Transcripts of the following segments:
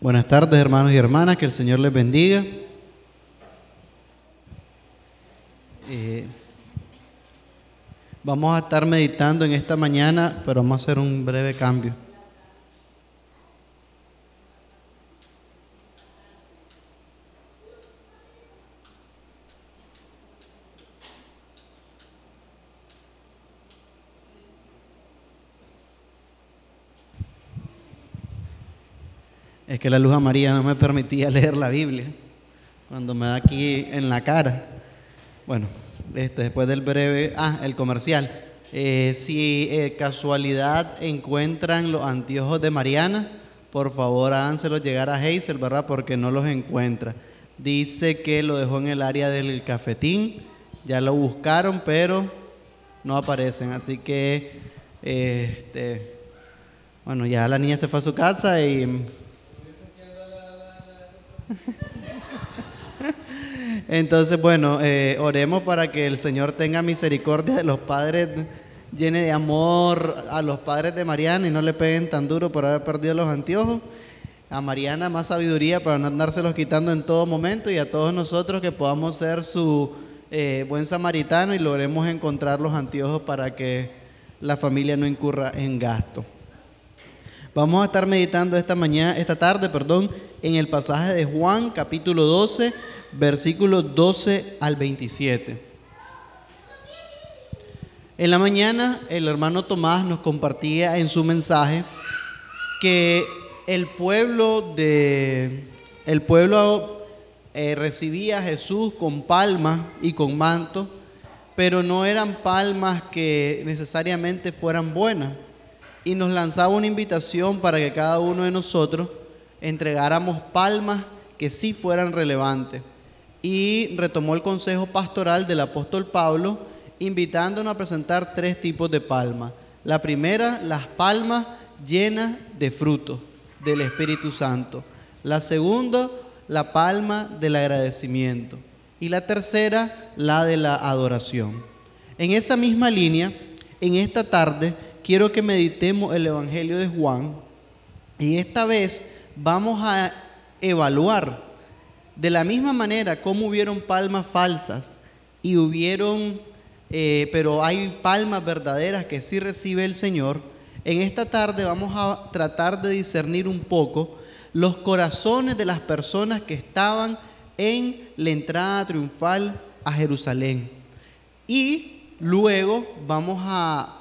Buenas tardes hermanos y hermanas, que el Señor les bendiga. Eh, vamos a estar meditando en esta mañana, pero vamos a hacer un breve cambio. Es que la luz amarilla no me permitía leer la Biblia cuando me da aquí en la cara. Bueno, este, después del breve, ah, el comercial. Eh, si eh, casualidad encuentran los anteojos de Mariana, por favor háganselos llegar a Hazel, ¿verdad? Porque no los encuentra. Dice que lo dejó en el área del cafetín, ya lo buscaron, pero no aparecen. Así que, este, bueno, ya la niña se fue a su casa y Entonces, bueno, eh, oremos para que el Señor tenga misericordia de los padres, llene de amor a los padres de Mariana y no le peguen tan duro por haber perdido los anteojos. A Mariana más sabiduría para no andárselos quitando en todo momento y a todos nosotros que podamos ser su eh, buen samaritano y logremos encontrar los anteojos para que la familia no incurra en gasto. Vamos a estar meditando esta mañana, esta tarde, perdón, en el pasaje de Juan, capítulo 12, versículos 12 al 27. En la mañana el hermano Tomás nos compartía en su mensaje que el pueblo de el pueblo eh, recibía a Jesús con palmas y con manto, pero no eran palmas que necesariamente fueran buenas y nos lanzaba una invitación para que cada uno de nosotros entregáramos palmas que sí fueran relevantes. Y retomó el consejo pastoral del apóstol Pablo, invitándonos a presentar tres tipos de palmas. La primera, las palmas llenas de frutos del Espíritu Santo. La segunda, la palma del agradecimiento. Y la tercera, la de la adoración. En esa misma línea, en esta tarde, quiero que meditemos el Evangelio de Juan y esta vez vamos a evaluar de la misma manera cómo hubieron palmas falsas y hubieron, eh, pero hay palmas verdaderas que sí recibe el Señor. En esta tarde vamos a tratar de discernir un poco los corazones de las personas que estaban en la entrada triunfal a Jerusalén. Y luego vamos a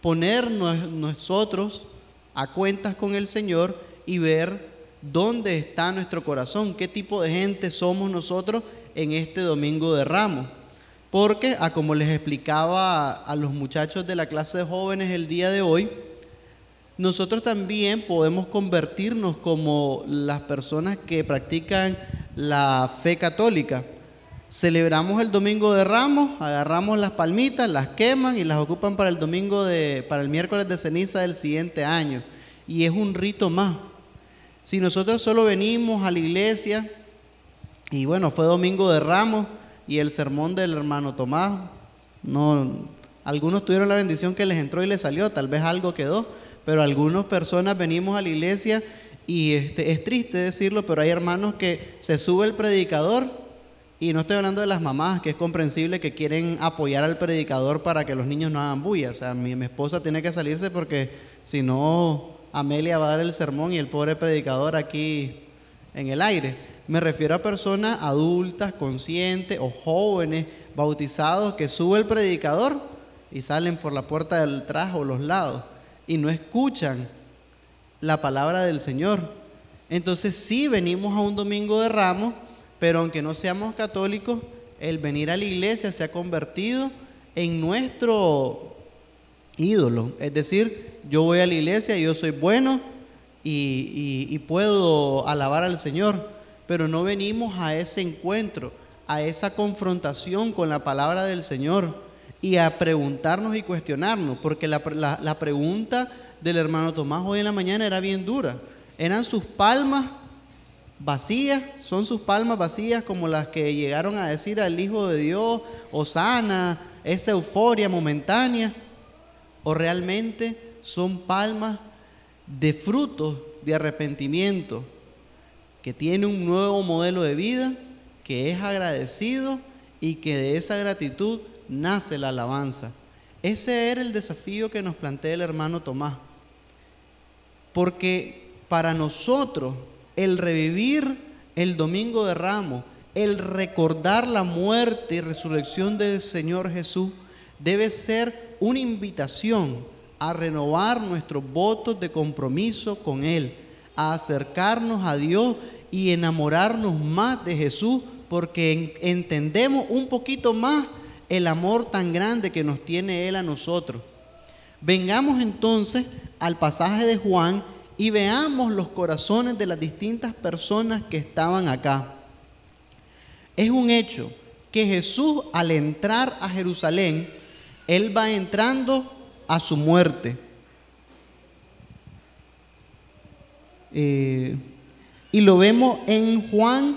poner nosotros a cuentas con el Señor y ver dónde está nuestro corazón, qué tipo de gente somos nosotros en este domingo de ramos. Porque, a como les explicaba a los muchachos de la clase de jóvenes el día de hoy, nosotros también podemos convertirnos como las personas que practican la fe católica Celebramos el domingo de Ramos, agarramos las palmitas, las queman y las ocupan para el domingo de, para el miércoles de ceniza del siguiente año. Y es un rito más. Si nosotros solo venimos a la iglesia, y bueno, fue domingo de Ramos y el sermón del hermano Tomás, no, algunos tuvieron la bendición que les entró y les salió, tal vez algo quedó, pero algunas personas venimos a la iglesia y este, es triste decirlo, pero hay hermanos que se sube el predicador y no estoy hablando de las mamás, que es comprensible que quieren apoyar al predicador para que los niños no hagan bulla. O sea, mi, esposa tiene que salirse porque si no, Amelia va a dar el sermón y el pobre predicador aquí en el aire. Me refiero a personas adultas, conscientes o jóvenes, bautizados, que sube el predicador y salen por la puerta del o los lados y no escuchan la palabra del Señor. Entonces sí venimos a un domingo de ramos pero aunque no seamos católicos, el venir a la iglesia se ha convertido en nuestro ídolo. Es decir, yo voy a la iglesia, yo soy bueno y, puedo alabar al Señor, pero no venimos a ese encuentro, a esa confrontación con la palabra del Señor y a preguntarnos y cuestionarnos, porque la, la pregunta del hermano Tomás hoy en la mañana era bien dura. Eran sus palmas vacías, son sus palmas vacías como las que llegaron a decir al Hijo de Dios, sana esa euforia momentánea, o realmente son palmas de frutos de arrepentimiento, que tiene un nuevo modelo de vida, que es agradecido y que de esa gratitud nace la alabanza. Ese era el desafío que nos plantea el hermano Tomás. Porque para nosotros el revivir el domingo de ramos, el recordar la muerte y resurrección del Señor Jesús, debe ser una invitación a renovar nuestros votos de compromiso con Él, a acercarnos a Dios y enamorarnos más de Jesús, porque entendemos un poquito más el amor tan grande que nos tiene Él a nosotros. Vengamos entonces al pasaje de Juan y veamos los corazones de las distintas personas que estaban acá. Es un hecho que Jesús al entrar a Jerusalén, Él va entrando a su muerte. Eh, y lo vemos en Juan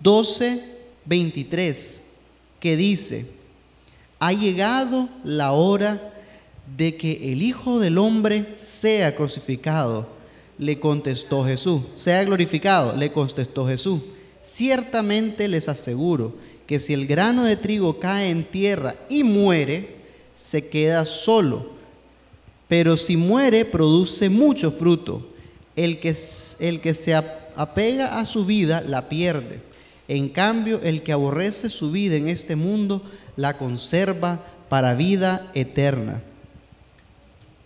12, 23, que dice, ha llegado la hora de que el Hijo del Hombre sea crucificado. Le contestó Jesús, sea glorificado, le contestó Jesús. Ciertamente les aseguro que si el grano de trigo cae en tierra y muere, se queda solo, pero si muere produce mucho fruto. El que, el que se apega a su vida la pierde. En cambio, el que aborrece su vida en este mundo la conserva para vida eterna.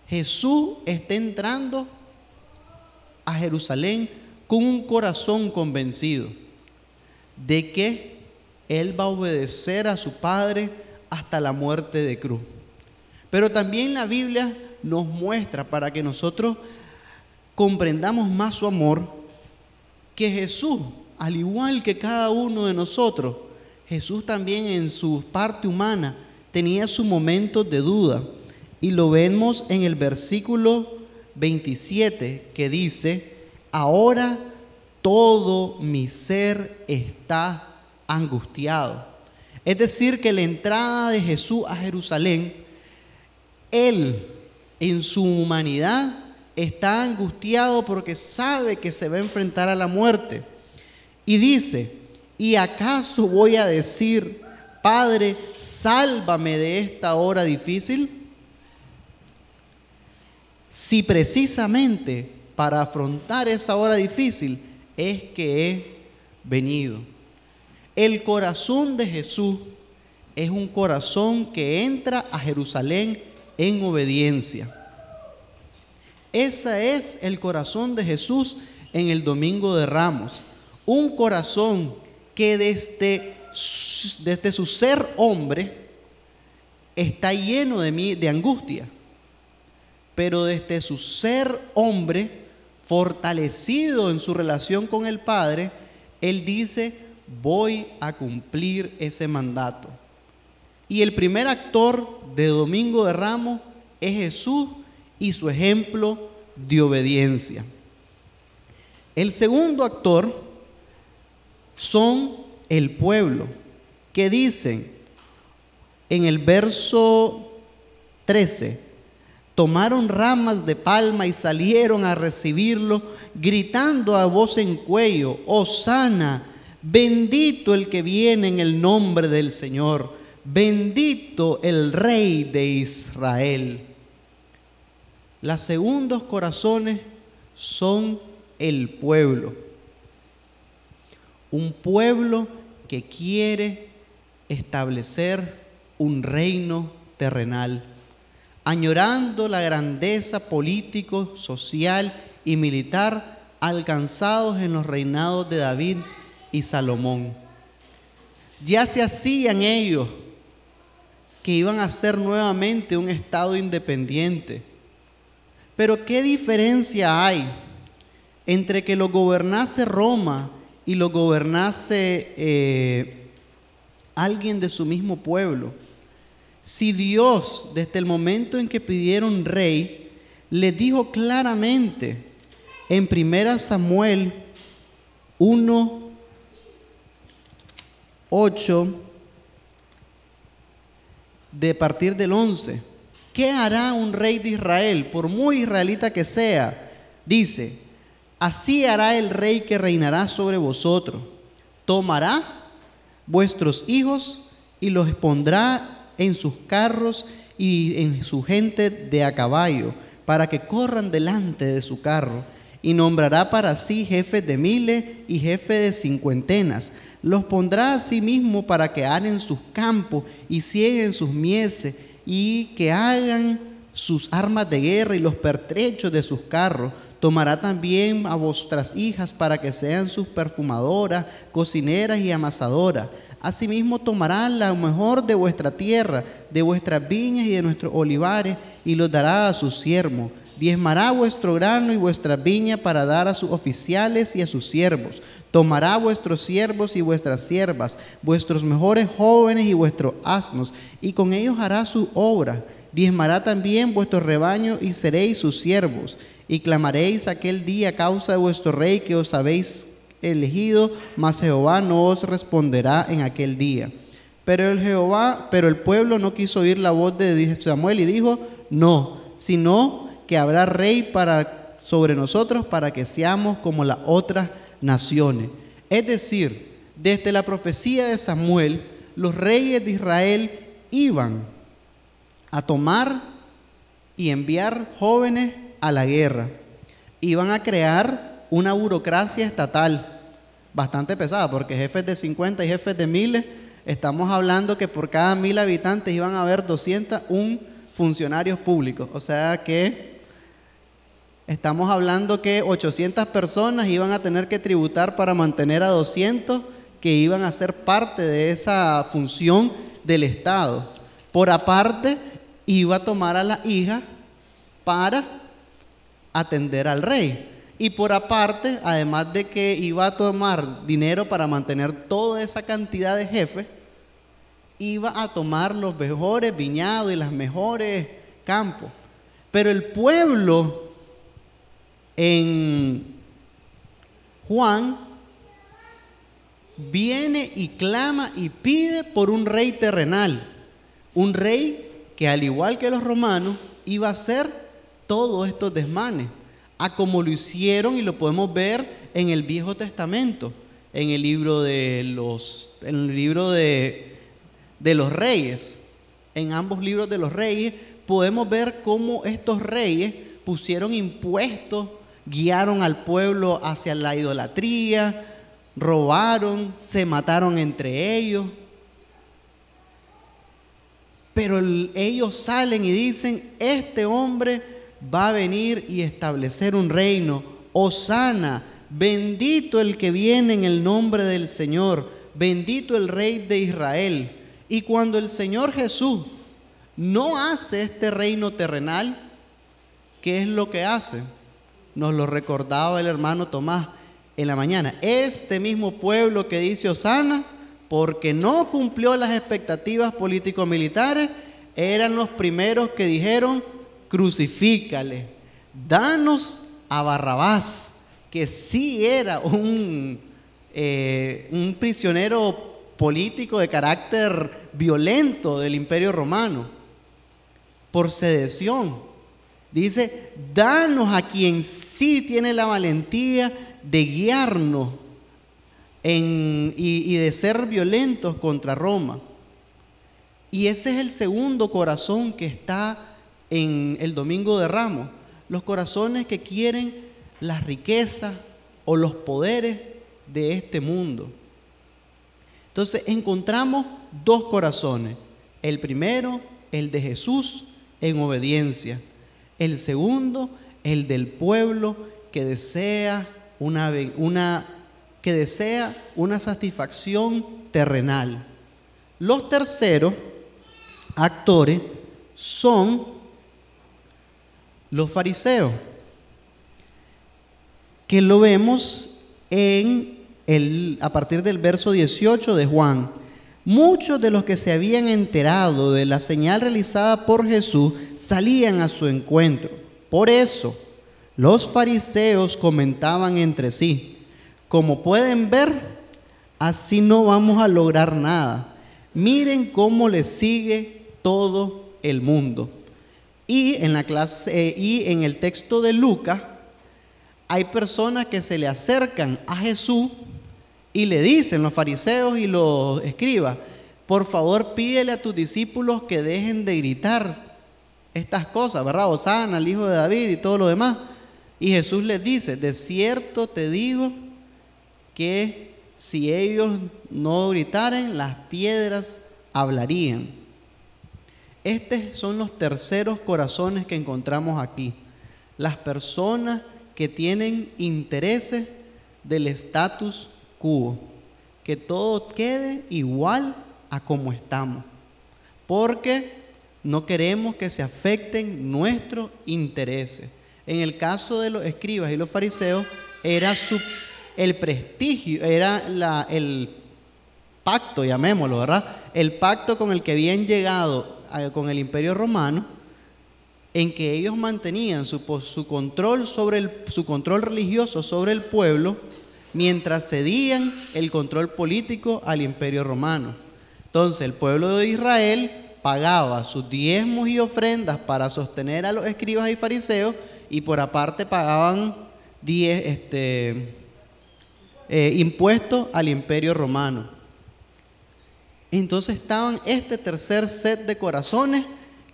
Jesús está entrando a Jerusalén con un corazón convencido de que Él va a obedecer a su Padre hasta la muerte de cruz. Pero también la Biblia nos muestra para que nosotros comprendamos más su amor, que Jesús, al igual que cada uno de nosotros, Jesús también en su parte humana tenía su momento de duda. Y lo vemos en el versículo 27 que dice, ahora todo mi ser está angustiado. Es decir, que la entrada de Jesús a Jerusalén él, en su humanidad, está angustiado porque sabe que se va a enfrentar a la muerte. Y dice, ¿y acaso voy a decir, Padre, sálvame de esta hora difícil? Si precisamente para afrontar esa hora difícil es que he venido. El corazón de Jesús es un corazón que entra a Jerusalén en obediencia. Ese es el corazón de Jesús en el Domingo de Ramos. Un corazón que desde, desde su ser hombre está lleno de, de angustia, pero desde su ser hombre, fortalecido en su relación con el Padre, Él dice, voy a cumplir ese mandato. Y el primer actor de Domingo de Ramos es Jesús y su ejemplo de obediencia. El segundo actor son el pueblo, que dicen en el verso 13, tomaron ramas de palma y salieron a recibirlo, gritando a voz en cuello, sana bendito el que viene en el nombre del Señor bendito el rey de Israel. Los segundos corazones son el pueblo. Un pueblo que quiere establecer un reino terrenal, añorando la grandeza político, social y militar alcanzados en los reinados de David y Salomón. Ya se hacían ellos que iban a ser nuevamente un Estado independiente. Pero ¿qué diferencia hay entre que lo gobernase Roma y lo gobernase eh, alguien de su mismo pueblo? Si Dios, desde el momento en que pidieron rey, les dijo claramente en 1 Samuel 1, 8, de partir del 11. ¿Qué hará un rey de Israel, por muy israelita que sea? Dice, Así hará el rey que reinará sobre vosotros. Tomará vuestros hijos y los pondrá en sus carros y en su gente de a caballo, para que corran delante de su carro. Y nombrará para sí jefes de miles y jefes de cincuentenas. Los pondrá a sí mismo para que hagan sus campos y cieguen sus mieses y que hagan sus armas de guerra y los pertrechos de sus carros. Tomará también a vuestras hijas para que sean sus perfumadoras, cocineras y amasadoras. Asimismo tomará la mejor de vuestra tierra, de vuestras viñas y de nuestros olivares, y los dará a sus siervos. Diezmará vuestro grano y vuestra viña para dar a sus oficiales y a sus siervos. Tomará vuestros siervos y vuestras siervas, vuestros mejores jóvenes y vuestros asnos, y con ellos hará su obra. Diezmará también vuestro rebaño y seréis sus siervos. Y clamaréis aquel día a causa de vuestro rey que os habéis elegido, mas Jehová no os responderá en aquel día. Pero el Jehová, pero el pueblo no quiso oír la voz de Samuel y dijo, no, sino que habrá rey para sobre nosotros para que seamos como las otras naciones. Es decir, desde la profecía de Samuel, los reyes de Israel iban a tomar y enviar jóvenes a la guerra. Iban a crear una burocracia estatal bastante pesada, porque jefes de 50 y jefes de miles, estamos hablando que por cada mil habitantes iban a haber 201 funcionarios públicos. O sea que estamos hablando que 800 personas iban a tener que tributar para mantener a 200 que iban a ser parte de esa función del Estado. Por aparte, iba a tomar a la hija para atender al rey. Y por aparte, además de que iba a tomar dinero para mantener toda esa cantidad de jefes, iba a tomar los mejores viñados y los mejores campos. Pero el pueblo en Juan viene y clama y pide por un rey terrenal, un rey que al igual que los romanos iba a hacer todos estos desmanes a como lo hicieron y lo podemos ver en el Viejo Testamento, en el libro de los, en el libro de, de los reyes. En ambos libros de los reyes podemos ver cómo estos reyes pusieron impuestos, guiaron al pueblo hacia la idolatría, robaron, se mataron entre ellos. Pero ellos salen y dicen, este hombre va a venir y establecer un reino. Osana, bendito el que viene en el nombre del Señor, bendito el Rey de Israel. Y cuando el Señor Jesús no hace este reino terrenal, ¿qué es lo que hace? Nos lo recordaba el hermano Tomás en la mañana. Este mismo pueblo que dice Osana, porque no cumplió las expectativas político-militares, eran los primeros que dijeron, crucifícale, danos a Barrabás, que sí era un, eh, un prisionero político de carácter violento del imperio romano, por sedición. Dice, danos a quien sí tiene la valentía de guiarnos y de ser violentos contra Roma. Y ese es el segundo corazón que está en el Domingo de Ramos, los corazones que quieren las riquezas o los poderes de este mundo. Entonces encontramos dos corazones. El primero, el de Jesús en obediencia. El segundo, el del pueblo que desea una, que desea una satisfacción terrenal. Los terceros actores son los fariseos, que lo vemos en el, a partir del verso 18 de Juan. Muchos de los que se habían enterado de la señal realizada por Jesús salían a su encuentro. Por eso, los fariseos comentaban entre sí, como pueden ver, así no vamos a lograr nada. Miren cómo le sigue todo el mundo. Y en la clase y en el texto de Lucas hay personas que se le acercan a Jesús y le dicen, los fariseos y los escribas, por favor pídele a tus discípulos que dejen de gritar estas cosas, ¿verdad? Osana, el hijo de David y todo lo demás. Y Jesús les dice, de cierto te digo que si ellos no gritaren, las piedras hablarían. Estos son los terceros corazones que encontramos aquí. Las personas que tienen intereses del status que todo quede igual a como estamos, porque no queremos que se afecten nuestros intereses. En el caso de los escribas y los fariseos, era su, el prestigio, era el pacto, llamémoslo, ¿verdad? El pacto con el que habían llegado con el imperio romano, en que ellos mantenían su, su control sobre el, su control religioso sobre el pueblo, mientras cedían el control político al imperio romano. Entonces el pueblo de Israel pagaba sus diezmos y ofrendas para sostener a los escribas y fariseos y por aparte pagaban diez, este, eh, impuestos al imperio romano. Entonces estaban este tercer set de corazones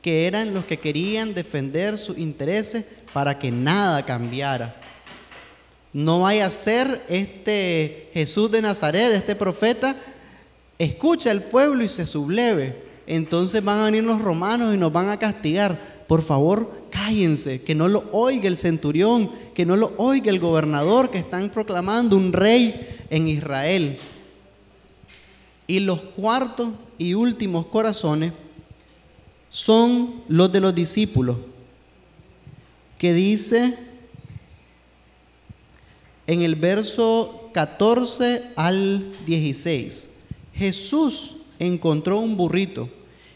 que eran los que querían defender sus intereses para que nada cambiara. No vaya a ser este Jesús de Nazaret, este profeta, escucha al pueblo y se subleve. Entonces van a venir los romanos y nos van a castigar. Por favor, cállense, que no lo oiga el centurión, que no lo oiga el gobernador, que están proclamando un rey en Israel. Y los cuartos y últimos corazones son los de los discípulos, que dice en el verso 14 al 16, Jesús encontró un burrito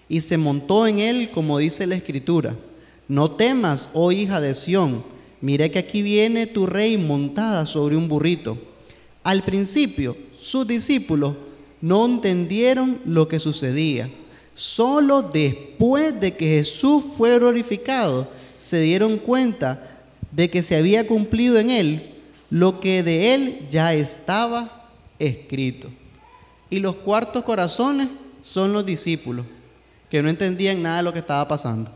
y se montó en él como dice la escritura. No temas, oh hija de Sión, mire que aquí viene tu rey montada sobre un burrito. Al principio, sus discípulos no entendieron lo que sucedía. Solo después de que Jesús fue glorificado, se dieron cuenta de que se había cumplido en él lo que de él ya estaba escrito. Y los cuartos corazones son los discípulos, que no entendían nada de lo que estaba pasando.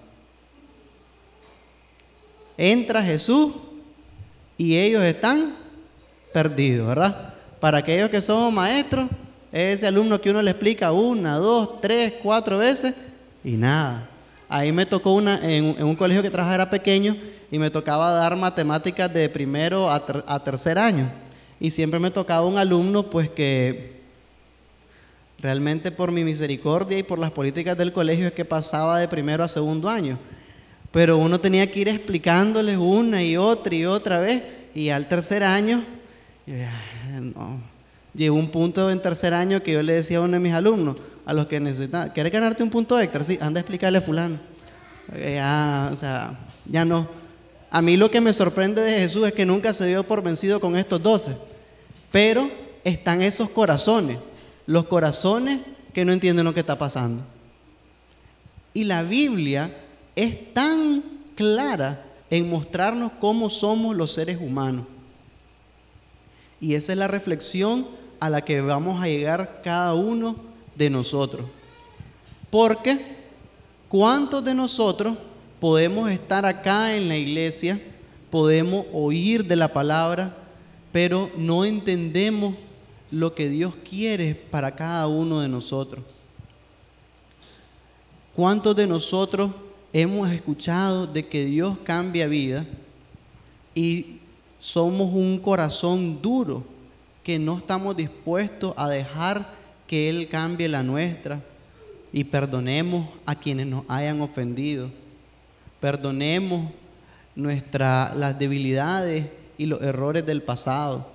Entra Jesús y ellos están perdidos, ¿verdad? Para aquellos que somos maestros, ese alumno que uno le explica una, dos, tres, cuatro veces y nada. Ahí me tocó una, en, un colegio que trabajaba era pequeño y me tocaba dar matemáticas de primero a, a tercer año. Y siempre me tocaba un alumno pues que realmente por mi misericordia y por las políticas del colegio es que pasaba de primero a segundo año. Pero uno tenía que ir explicándoles una y otra y otra vez y al tercer año, no, llegó un punto en tercer año que yo le decía a uno de mis alumnos, a los que necesitan, ¿quieres ganarte un punto extra? Sí, anda a explicarle a fulano. Ya, o sea, ya no. A mí lo que me sorprende de Jesús es que nunca se dio por vencido con estos doce, pero están esos corazones, los corazones que no entienden lo que está pasando. Y la Biblia es tan clara en mostrarnos cómo somos los seres humanos. Y esa es la reflexión a la que vamos a llegar cada uno de nosotros. Porque, ¿cuántos de nosotros podemos estar acá en la iglesia, podemos oír de la palabra, pero no entendemos lo que Dios quiere para cada uno de nosotros? ¿Cuántos de nosotros hemos escuchado de que Dios cambia vida y somos un corazón duro? que no estamos dispuestos a dejar que Él cambie la nuestra y perdonemos a quienes nos hayan ofendido. Perdonemos nuestra, las debilidades y los errores del pasado.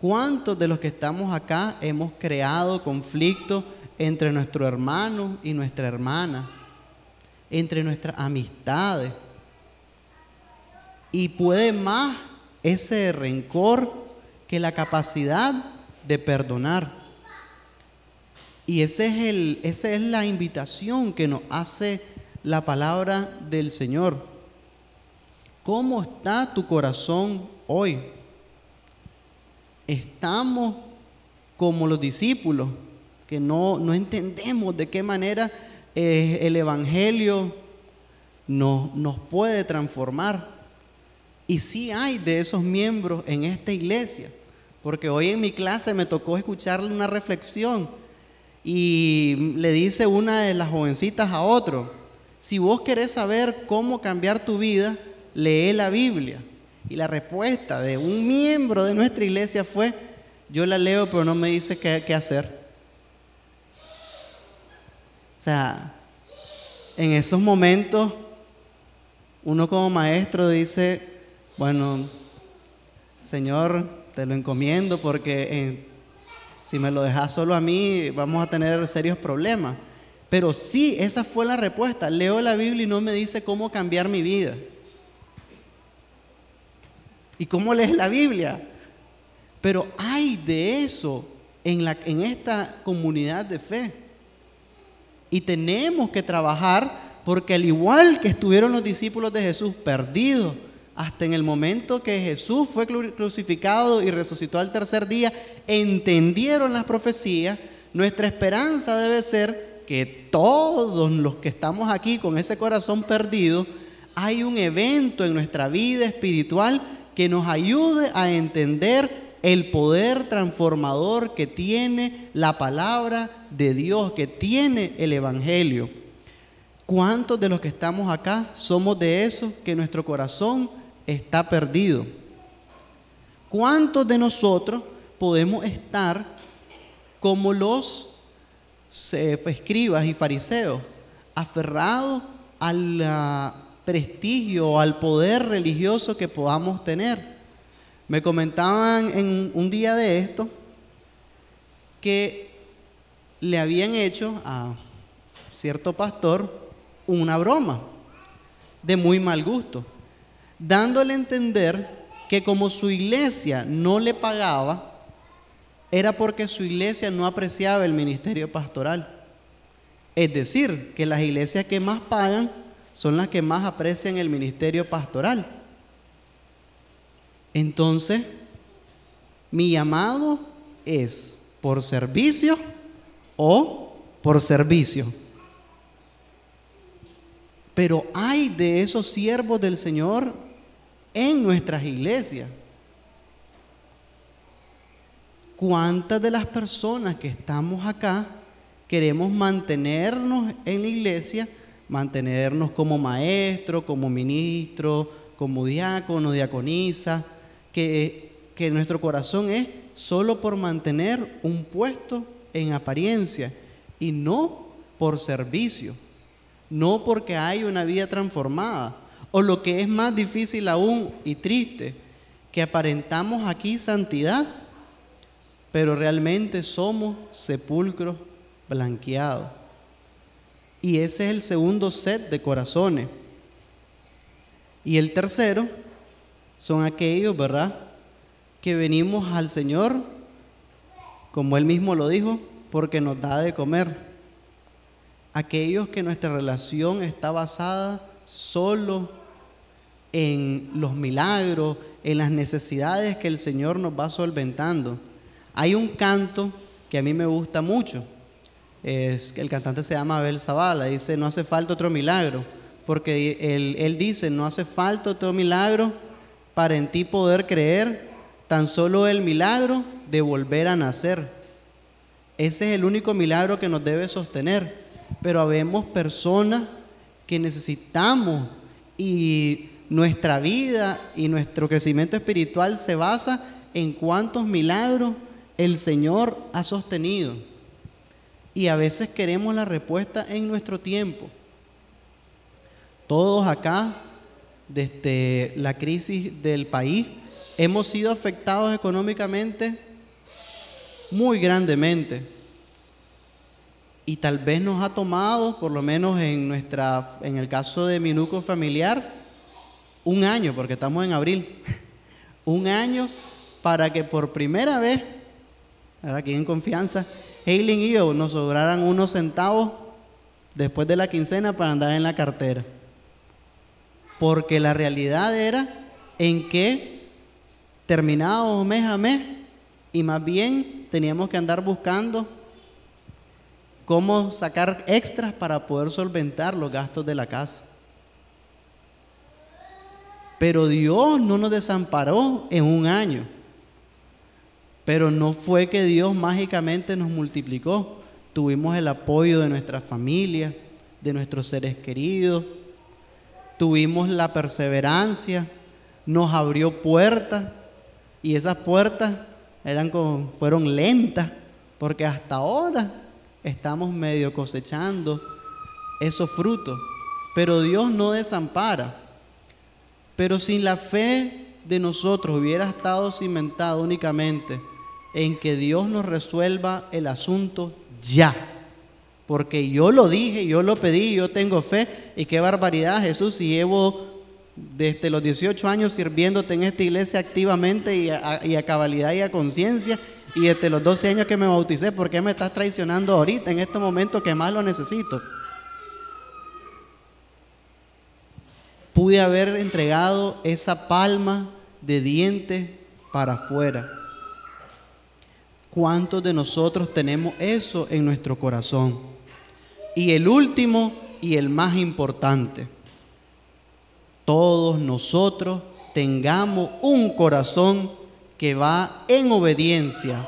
¿Cuántos de los que estamos acá hemos creado conflictos entre nuestro hermano y nuestra hermana? Entre nuestras amistades. Y puede más ese rencor que la capacidad de perdonar. Y ese es el, esa es la invitación que nos hace la palabra del Señor. ¿Cómo está tu corazón hoy. Estamos como los discípulos, que no, no entendemos de qué manera eh, el Evangelio nos, nos puede transformar. Y sí hay de esos miembros en esta iglesia, porque hoy en mi clase me tocó escucharle una reflexión y le dice una de las jovencitas a otro, si vos querés saber cómo cambiar tu vida, lee la Biblia. Y la respuesta de un miembro de nuestra iglesia fue, yo la leo pero no me dice qué, hacer. O sea, en esos momentos uno como maestro dice, bueno, Señor, te lo encomiendo porque eh, si me lo dejas solo a mí vamos a tener serios problemas. Pero sí, esa fue la respuesta. Leo la Biblia y no me dice cómo cambiar mi vida. ¿Y cómo lees la Biblia? Pero hay de eso en, la, en esta comunidad de fe. Y tenemos que trabajar porque al igual que estuvieron los discípulos de Jesús perdidos hasta en el momento que Jesús fue crucificado y resucitó al tercer día, entendieron las profecías, nuestra esperanza debe ser que todos los que estamos aquí con ese corazón perdido, hay un evento en nuestra vida espiritual que nos ayude a entender el poder transformador que tiene la palabra de Dios, que tiene el Evangelio. ¿Cuántos de los que estamos acá somos de esos que nuestro corazón está perdido? ¿Cuántos de nosotros podemos estar como los escribas y fariseos, aferrados al prestigio, al poder religioso que podamos tener? Me comentaban en un día de esto que le habían hecho a cierto pastor una broma de muy mal gusto, dándole a entender que como su iglesia no le pagaba, era porque su iglesia no apreciaba el ministerio pastoral. Es decir, que las iglesias que más pagan son las que más aprecian el ministerio pastoral. Entonces, mi llamado es por servicio o por servicio. Pero hay de esos siervos del Señor en nuestras iglesias. ¿Cuántas de las personas que estamos acá queremos mantenernos en la iglesia, mantenernos como maestro, como ministro, como diácono, diaconisa, que, nuestro corazón es solo por mantener un puesto en apariencia y no por servicio? no porque hay una vida transformada. O lo que es más difícil aún y triste, que aparentamos aquí santidad, pero realmente somos sepulcros blanqueados. Y ese es el segundo set de corazones. Y el tercero son aquellos, ¿verdad? Que venimos al Señor, como Él mismo lo dijo, porque nos da de comer aquellos que nuestra relación está basada solo en los milagros, en las necesidades que el Señor nos va solventando. Hay un canto que a mí me gusta mucho. Es, el cantante se llama Abel Zavala, dice, no hace falta otro milagro, porque él, él dice, no hace falta otro milagro para en ti poder creer, tan solo el milagro de volver a nacer. Ese es el único milagro que nos debe sostener pero habemos personas que necesitamos y nuestra vida y nuestro crecimiento espiritual se basa en cuántos milagros el Señor ha sostenido. Y a veces queremos la respuesta en nuestro tiempo. Todos acá, desde la crisis del país, hemos sido afectados económicamente muy grandemente y tal vez nos ha tomado, por lo menos en, nuestra, en el caso de mi núcleo familiar, un año, porque estamos en abril, un año para que por primera vez, aquí en confianza, Hailing y yo nos sobraran unos centavos después de la quincena para andar en la cartera. Porque la realidad era en que terminábamos mes a mes y más bien teníamos que andar buscando cómo sacar extras para poder solventar los gastos de la casa. Pero Dios no nos desamparó en un año. Pero no fue que Dios mágicamente nos multiplicó. Tuvimos el apoyo de nuestra familia, de nuestros seres queridos. Tuvimos la perseverancia. Nos abrió puertas. Y esas puertas eran fueron lentas. Porque hasta ahora estamos medio cosechando esos frutos. Pero Dios no desampara. Pero si la fe de nosotros hubiera estado cimentado únicamente en que Dios nos resuelva el asunto ya. Porque yo lo dije, yo lo pedí, yo tengo fe. Y qué barbaridad, Jesús, y llevo desde los 18 años sirviéndote en esta iglesia activamente y a, a cabalidad y a conciencia y desde los 12 años que me bauticé, ¿por qué me estás traicionando ahorita, en este momento que más lo necesito? Pude haber entregado esa palma de dientes para afuera. ¿Cuántos de nosotros tenemos eso en nuestro corazón? Y el último y el más importante, todos nosotros tengamos un corazón que va en obediencia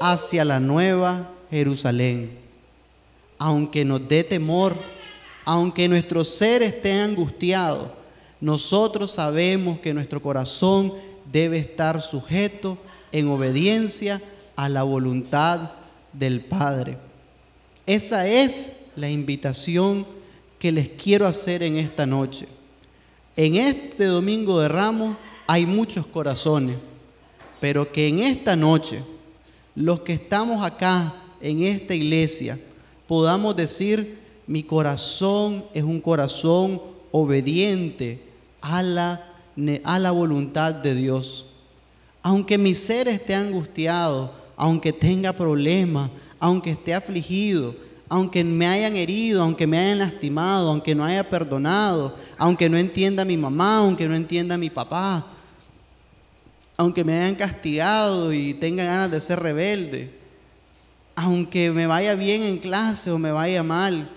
hacia la nueva Jerusalén. Aunque nos dé temor, aunque nuestro ser esté angustiado, nosotros sabemos que nuestro corazón debe estar sujeto en obediencia a la voluntad del Padre. Esa es la invitación que les quiero hacer en esta noche. En este domingo de ramos hay muchos corazones pero que en esta noche, los que estamos acá en esta iglesia, podamos decir, mi corazón es un corazón obediente a la, a la voluntad de Dios. Aunque mi ser esté angustiado, aunque tenga problemas, aunque esté afligido, aunque me hayan herido, aunque me hayan lastimado, aunque no haya perdonado, aunque no entienda a mi mamá, aunque no entienda a mi papá, aunque me hayan castigado y tenga ganas de ser rebelde, aunque me vaya bien en clase o me vaya mal,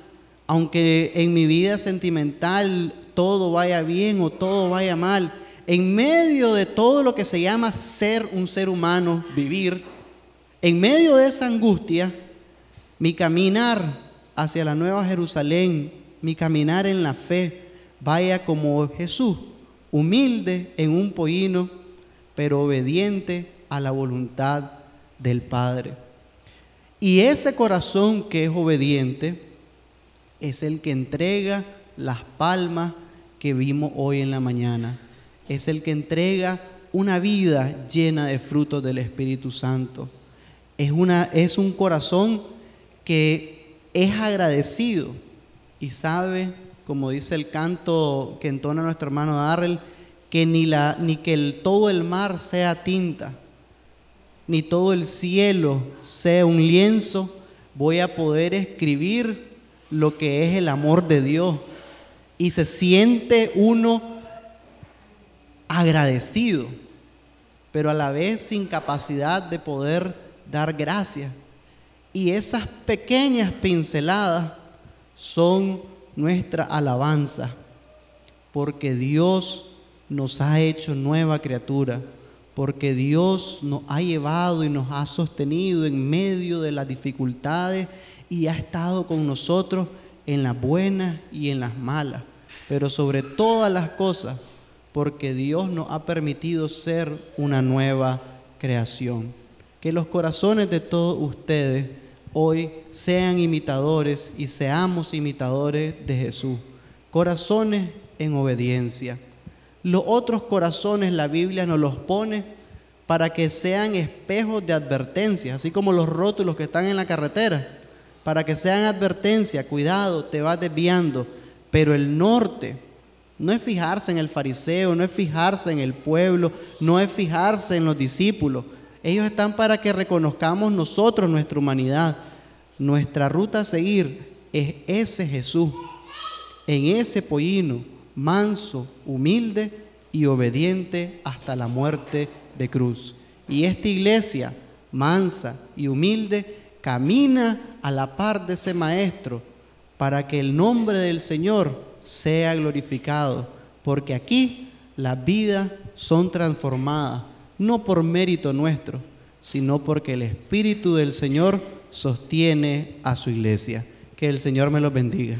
aunque en mi vida sentimental todo vaya bien o todo vaya mal, en medio de todo lo que se llama ser un ser humano, vivir, en medio de esa angustia, mi caminar hacia la nueva Jerusalén, mi caminar en la fe, vaya como Jesús, humilde en un pollino pero obediente a la voluntad del Padre. Y ese corazón que es obediente es el que entrega las palmas que vimos hoy en la mañana. Es el que entrega una vida llena de frutos del Espíritu Santo. Es, una, es un corazón que es agradecido y sabe, como dice el canto que entona nuestro hermano Darrell, que ni, la, ni que el, todo el mar sea tinta, ni todo el cielo sea un lienzo, voy a poder escribir lo que es el amor de Dios. Y se siente uno agradecido, pero a la vez sin capacidad de poder dar gracias. Y esas pequeñas pinceladas son nuestra alabanza, porque Dios nos ha hecho nueva criatura, porque Dios nos ha llevado y nos ha sostenido en medio de las dificultades y ha estado con nosotros en las buenas y en las malas, pero sobre todas las cosas, porque Dios nos ha permitido ser una nueva creación. Que los corazones de todos ustedes hoy sean imitadores y seamos imitadores de Jesús. Corazones en obediencia los otros corazones la Biblia nos los pone para que sean espejos de advertencia, así como los rótulos que están en la carretera, para que sean advertencia, cuidado, te vas desviando. Pero el norte no es fijarse en el fariseo, no es fijarse en el pueblo, no es fijarse en los discípulos. Ellos están para que reconozcamos nosotros nuestra humanidad. Nuestra ruta a seguir es ese Jesús, en ese pollino manso, humilde y obediente hasta la muerte de cruz. Y esta iglesia, mansa y humilde, camina a la par de ese maestro para que el nombre del Señor sea glorificado, porque aquí las vidas son transformadas, no por mérito nuestro, sino porque el Espíritu del Señor sostiene a su iglesia. Que el Señor me los bendiga.